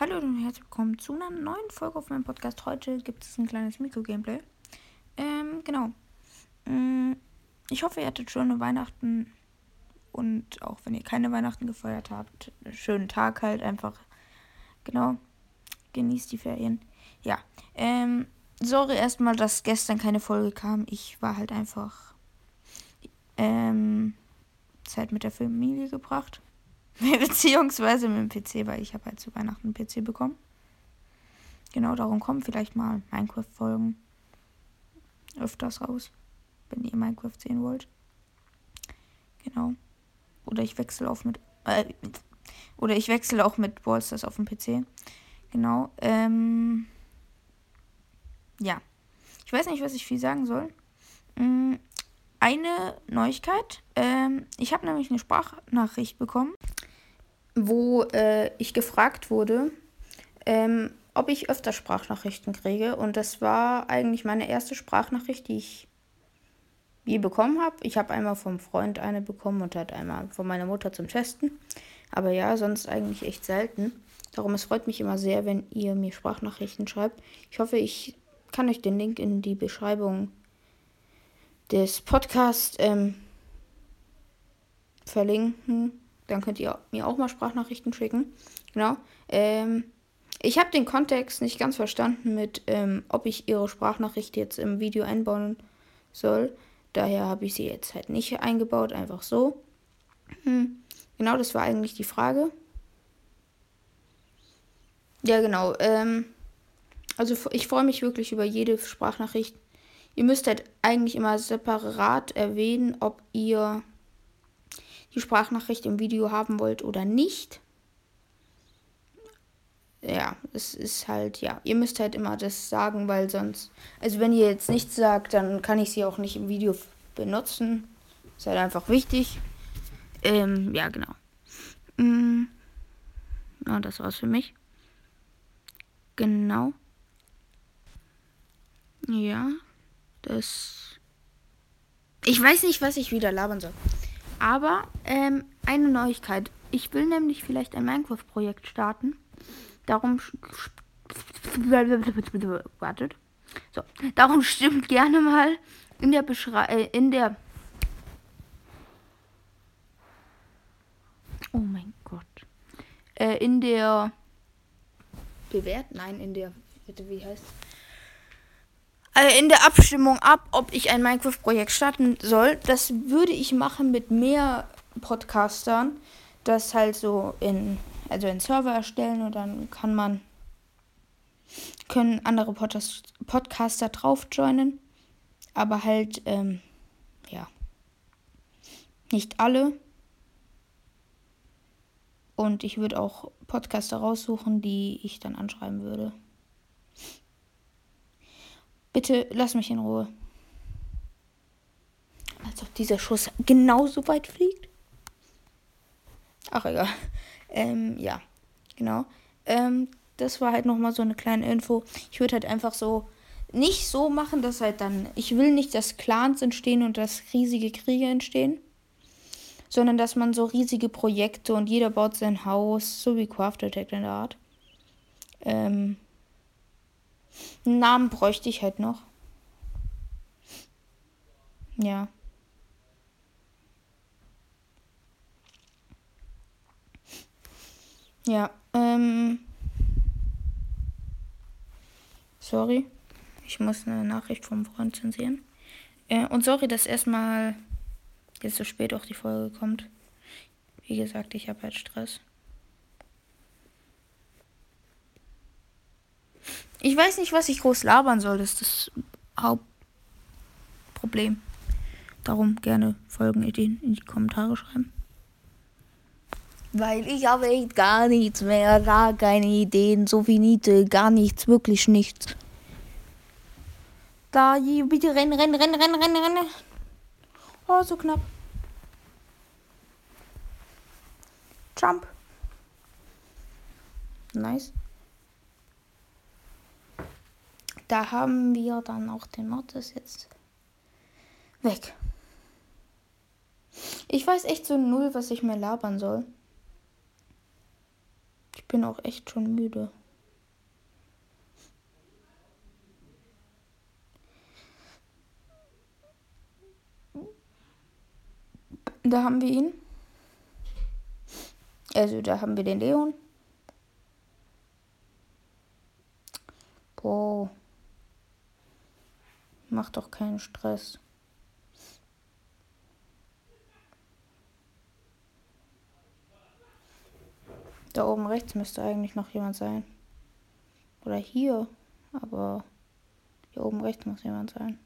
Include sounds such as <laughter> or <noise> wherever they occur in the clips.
Hallo und herzlich willkommen zu einer neuen Folge auf meinem Podcast. Heute gibt es ein kleines Mikro-Gameplay. Ähm, genau. Mm, Ich hoffe, ihr hattet schöne Weihnachten und auch wenn ihr keine Weihnachten gefeiert habt, schönen Tag halt einfach. Genau. Genießt die Ferien. Ja. Ähm, sorry erstmal, dass gestern keine Folge kam. Ich war halt einfach ähm, Zeit mit der Familie gebracht. <laughs> Beziehungsweise mit dem PC, weil ich habe halt zu Weihnachten einen PC bekommen. Genau, darum kommen vielleicht mal Minecraft-Folgen öfters raus, wenn ihr Minecraft sehen wollt. Genau. Oder ich wechsle auf mit. Äh, oder ich wechsle auch mit Ballstars auf dem PC. Genau. Ähm, ja. Ich weiß nicht, was ich viel sagen soll. Eine Neuigkeit. Ähm, ich habe nämlich eine Sprachnachricht bekommen, wo äh, ich gefragt wurde, ähm, ob ich öfter Sprachnachrichten kriege. Und das war eigentlich meine erste Sprachnachricht, die ich je bekommen habe. Ich habe einmal vom Freund eine bekommen und halt einmal von meiner Mutter zum Testen. Aber ja, sonst eigentlich echt selten. Darum, es freut mich immer sehr, wenn ihr mir Sprachnachrichten schreibt. Ich hoffe, ich kann euch den Link in die Beschreibung des Podcasts ähm, verlinken. Dann könnt ihr mir auch mal Sprachnachrichten schicken. Genau. Ähm, ich habe den Kontext nicht ganz verstanden mit, ähm, ob ich ihre Sprachnachricht jetzt im Video einbauen soll. Daher habe ich sie jetzt halt nicht eingebaut, einfach so. Hm. Genau, das war eigentlich die Frage. Ja, genau. Ähm, also ich freue mich wirklich über jede Sprachnachricht. Ihr müsst halt eigentlich immer separat erwähnen, ob ihr die Sprachnachricht im Video haben wollt oder nicht. Ja, es ist halt, ja, ihr müsst halt immer das sagen, weil sonst, also wenn ihr jetzt nichts sagt, dann kann ich sie auch nicht im Video benutzen. Ist halt einfach wichtig. Ähm, ja, genau. Mm. Ja, das war's für mich. Genau. Ja, das. Ich weiß nicht, was ich wieder labern soll. Aber ähm, eine Neuigkeit. Ich will nämlich vielleicht ein Minecraft-Projekt starten. Darum. Wartet. So. Darum stimmt gerne mal in der Beschreibung. Äh, in der. Oh mein Gott. Äh, in der. Bewert? Nein, in der. Wie heißt in der Abstimmung ab, ob ich ein Minecraft-Projekt starten soll. Das würde ich machen mit mehr Podcastern. Das halt so in, also in Server erstellen und dann kann man, können andere Podcast, Podcaster drauf joinen. Aber halt, ähm, ja, nicht alle. Und ich würde auch Podcaster raussuchen, die ich dann anschreiben würde. Bitte lass mich in Ruhe. Als ob dieser Schuss genauso weit fliegt. Ach egal. Ähm, ja, genau. Ähm, das war halt nochmal so eine kleine Info. Ich würde halt einfach so nicht so machen, dass halt dann. Ich will nicht, dass Clans entstehen und dass riesige Kriege entstehen. Sondern dass man so riesige Projekte und jeder baut sein Haus, so wie Craft Attack in der Art. Ähm, einen Namen bräuchte ich halt noch. Ja. Ja, ähm. Sorry. Ich muss eine Nachricht vom Freund zensieren. Äh, und sorry, dass erstmal jetzt so spät auch die Folge kommt. Wie gesagt, ich habe halt Stress. Ich weiß nicht, was ich groß labern soll. Das ist das Hauptproblem. Darum gerne Folgenideen in die Kommentare schreiben. Weil ich habe echt gar nichts mehr, gar keine Ideen, so wie Niete, gar nichts, wirklich nichts. Da, bitte rennen, rennen, rennen, rennen, rennen, rennen. Oh, so knapp. Jump. Nice. Da haben wir dann auch den Mortis jetzt weg. Ich weiß echt so null, was ich mir labern soll. Ich bin auch echt schon müde. Da haben wir ihn. Also da haben wir den Leon. Boah. Mach doch keinen Stress. Da oben rechts müsste eigentlich noch jemand sein. Oder hier. Aber hier oben rechts muss jemand sein.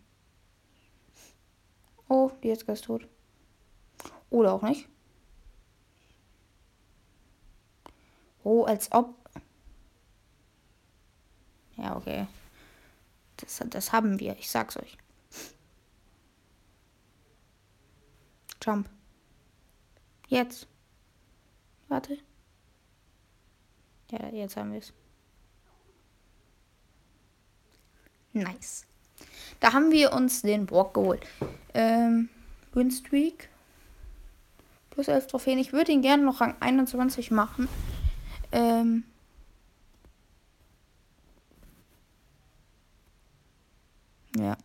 Oh, die jetzt ist tot. Oder auch nicht. Oh, als ob. Ja, okay. Das, das haben wir, ich sag's euch. Jump. Jetzt. Warte. Ja, jetzt haben wir es. Nice. Da haben wir uns den Brock geholt. Ähm, Winstreak. Plus 11 Trophäen. Ich würde ihn gerne noch Rang 21 machen. Ähm. Ja.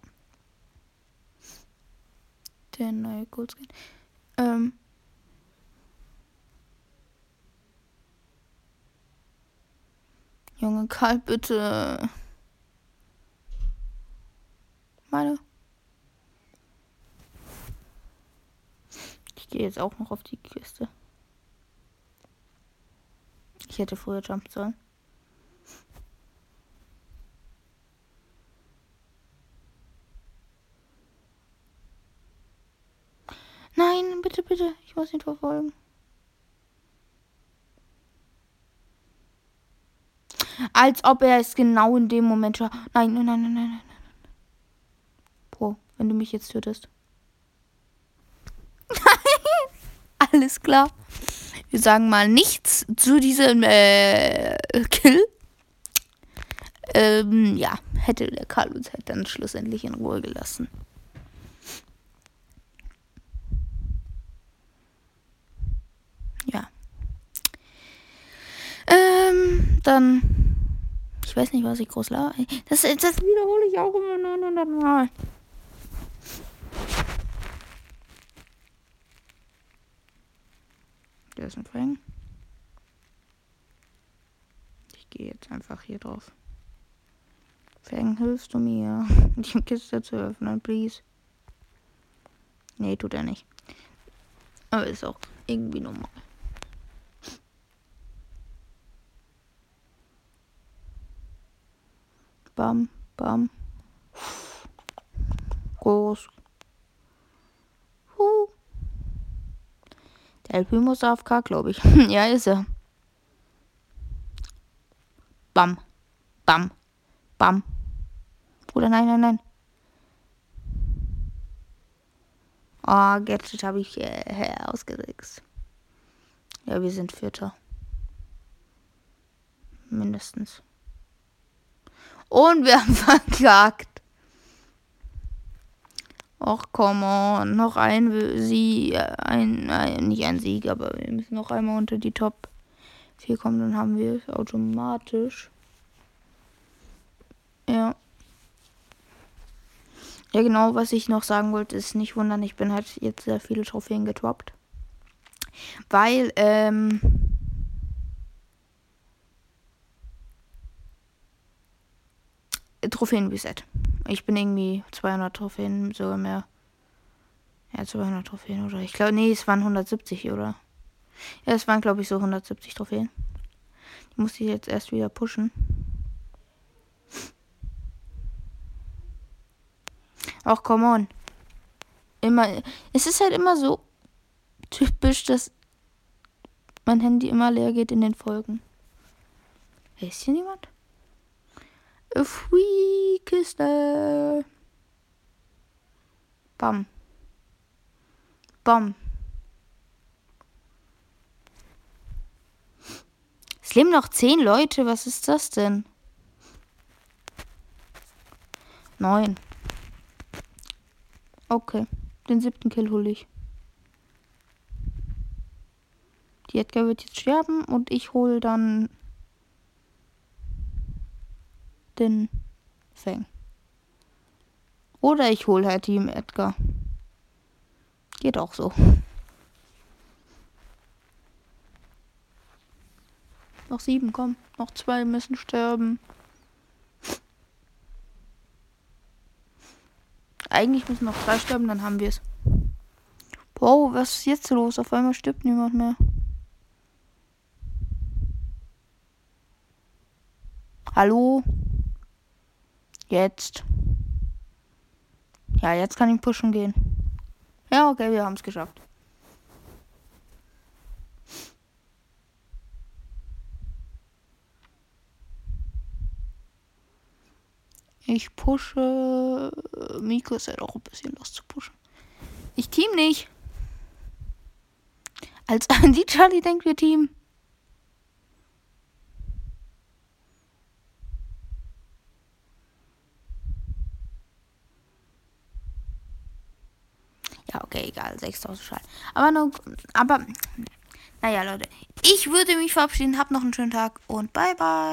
Der neue Goldskin. Ähm. Junge Karl, bitte. Meine. Ich gehe jetzt auch noch auf die Kiste. Ich hätte früher jumpen sollen. Nein, bitte, bitte. Ich muss ihn verfolgen. Als ob er es genau in dem Moment schon. Nein, nein, nein, nein, nein, nein. Bro, wenn du mich jetzt tötest. <laughs> Alles klar. Wir sagen mal nichts zu diesem äh, Kill. Ähm, ja, hätte der Karl uns halt dann schlussendlich in Ruhe gelassen. Ja. Ähm, dann. Ich weiß nicht, was ich groß laber. Das, das wiederhole ich auch immer 900 Mal. Der ist ein Fang. Ich gehe jetzt einfach hier drauf. Fang, hilfst du mir, <laughs> die Kiste zu öffnen, please? Nee, tut er nicht. Aber ist auch irgendwie normal. Bam, bam. Groß, El Primo ist AFK, glaube ich. <laughs> ja, ist er. Bam. Bam. Bam. Bruder, nein, nein, nein. Oh, Gadget habe ich äh, ausgesetzt. Ja, wir sind Vierter. Mindestens. Und wir haben <laughs> verkackt. Och, come on. Noch ein Sieg. Ein, ein, nicht ein Sieg, aber wir müssen noch einmal unter die Top 4 kommen. Dann haben wir es automatisch. Ja. Ja, genau, was ich noch sagen wollte, ist nicht wundern, ich bin halt jetzt sehr viele Trophäen getroppt. Weil, ähm. Trophäen-Reset. Ich bin irgendwie 200 Trophäen, sogar mehr. Ja, 200 Trophäen, oder? Ich glaube, nee, es waren 170, oder? Ja, es waren, glaube ich, so 170 Trophäen. Die muss ich jetzt erst wieder pushen. Ach, come on. Immer. Es ist halt immer so typisch, dass mein Handy immer leer geht in den Folgen. Ist hier niemand? Free-Kiste. Bam. Bam. Es leben noch zehn Leute. Was ist das denn? Neun. Okay. Den siebten Kill hole ich. Die Edgar wird jetzt sterben und ich hole dann den Fang. Oder ich hole halt Team Edgar. Geht auch so. Noch sieben, komm. Noch zwei müssen sterben. Eigentlich müssen noch drei sterben, dann haben wir es. Wow, was ist jetzt los? Auf einmal stirbt niemand mehr. Hallo? Jetzt. Ja, jetzt kann ich pushen gehen. Ja, okay, wir haben es geschafft. Ich pushe. Miko ist halt auch ein bisschen los zu pushen. Ich team nicht. Als <laughs> die Charlie denkt, wir team. Ja, okay, egal. 6000 Schall. Aber, noch, aber, naja, Leute. Ich würde mich verabschieden. Habt noch einen schönen Tag und bye, bye.